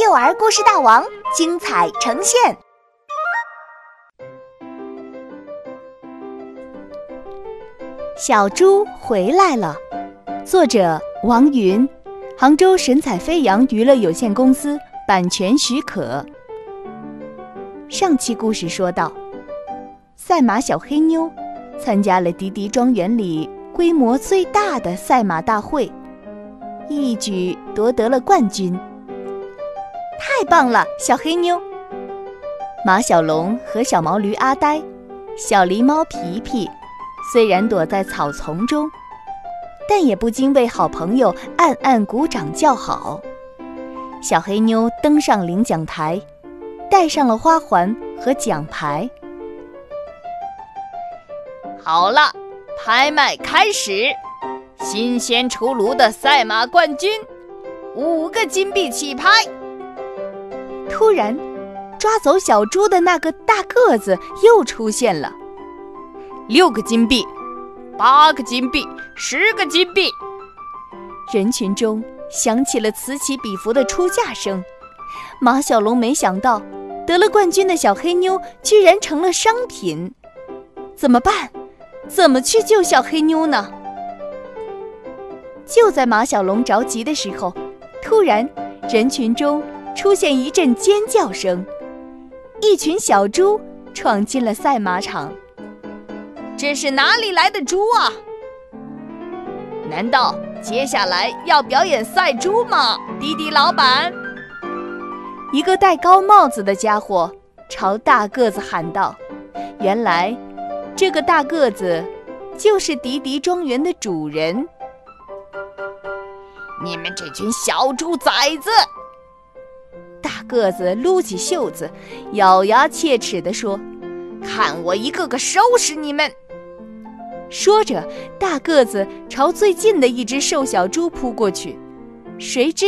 幼儿故事大王精彩呈现。小猪回来了，作者王云，杭州神采飞扬娱乐有限公司版权许可。上期故事说到，赛马小黑妞参加了迪迪庄园里规模最大的赛马大会，一举夺得了冠军。太棒了，小黑妞！马小龙和小毛驴阿呆、小狸猫皮皮，虽然躲在草丛中，但也不禁为好朋友暗暗鼓掌叫好。小黑妞登上领奖台，戴上了花环和奖牌。好了，拍卖开始！新鲜出炉的赛马冠军，五个金币起拍。突然，抓走小猪的那个大个子又出现了。六个金币，八个金币，十个金币。人群中响起了此起彼伏的出价声。马小龙没想到，得了冠军的小黑妞居然成了商品。怎么办？怎么去救小黑妞呢？就在马小龙着急的时候，突然，人群中。出现一阵尖叫声，一群小猪闯进了赛马场。这是哪里来的猪啊？难道接下来要表演赛猪吗？滴滴老板，一个戴高帽子的家伙朝大个子喊道：“原来，这个大个子就是迪迪庄园的主人。你们这群小猪崽子！”个子撸起袖子，咬牙切齿地说：“看我一个个收拾你们！”说着，大个子朝最近的一只瘦小猪扑过去。谁知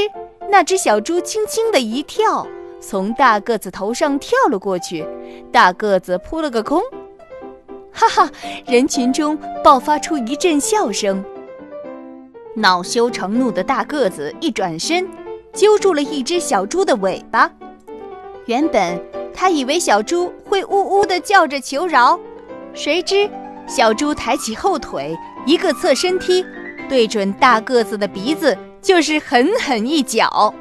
那只小猪轻轻的一跳，从大个子头上跳了过去，大个子扑了个空。哈哈！人群中爆发出一阵笑声。恼羞成怒的大个子一转身。揪住了一只小猪的尾巴，原本他以为小猪会呜呜地叫着求饶，谁知小猪抬起后腿，一个侧身踢，对准大个子的鼻子就是狠狠一脚。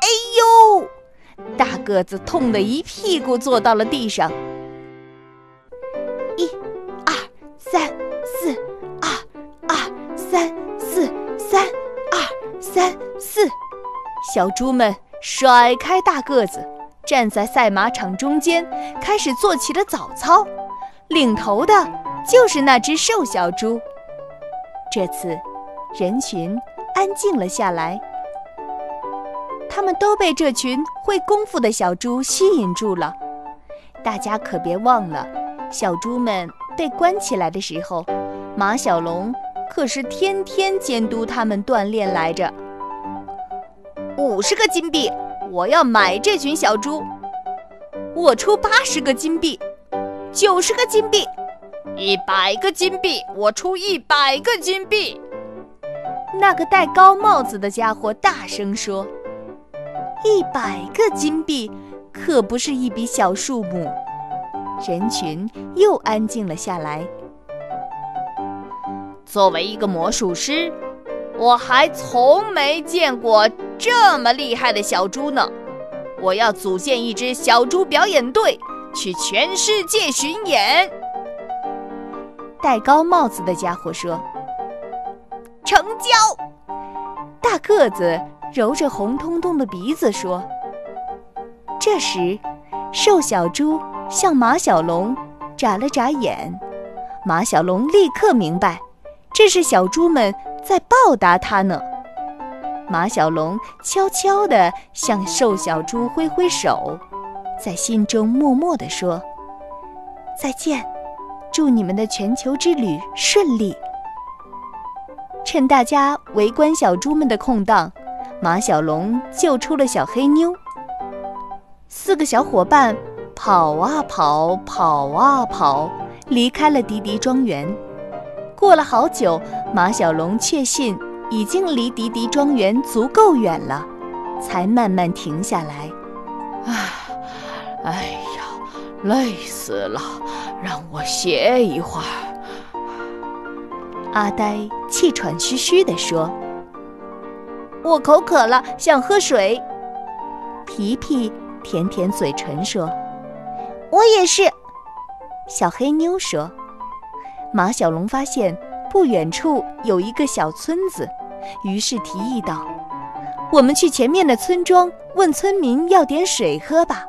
哎呦！大个子痛得一屁股坐到了地上。小猪们甩开大个子，站在赛马场中间，开始做起了早操。领头的就是那只瘦小猪。这次，人群安静了下来。他们都被这群会功夫的小猪吸引住了。大家可别忘了，小猪们被关起来的时候，马小龙可是天天监督他们锻炼来着。五十个金币，我要买这群小猪。我出八十个金币，九十个金币，一百个金币，我出一百个金币。那个戴高帽子的家伙大声说：“一百个金币可不是一笔小数目。”人群又安静了下来。作为一个魔术师。我还从没见过这么厉害的小猪呢！我要组建一支小猪表演队，去全世界巡演。戴高帽子的家伙说：“成交。”大个子揉着红彤彤的鼻子说：“这时，瘦小猪向马小龙眨了眨眼，马小龙立刻明白，这是小猪们。”在报答他呢。马小龙悄悄地向瘦小猪挥挥手，在心中默默地说：“再见，祝你们的全球之旅顺利。”趁大家围观小猪们的空档，马小龙救出了小黑妞。四个小伙伴跑啊跑，跑啊跑，离开了迪迪庄园。过了好久，马小龙确信已经离迪迪庄园足够远了，才慢慢停下来。唉，哎呀，累死了，让我歇一会儿。阿呆气喘吁吁地说：“我口渴了，想喝水。”皮皮舔舔嘴唇说：“我也是。”小黑妞说：“马小龙发现不远处有一个小村子，于是提议道：‘我们去前面的村庄问村民要点水喝吧。’”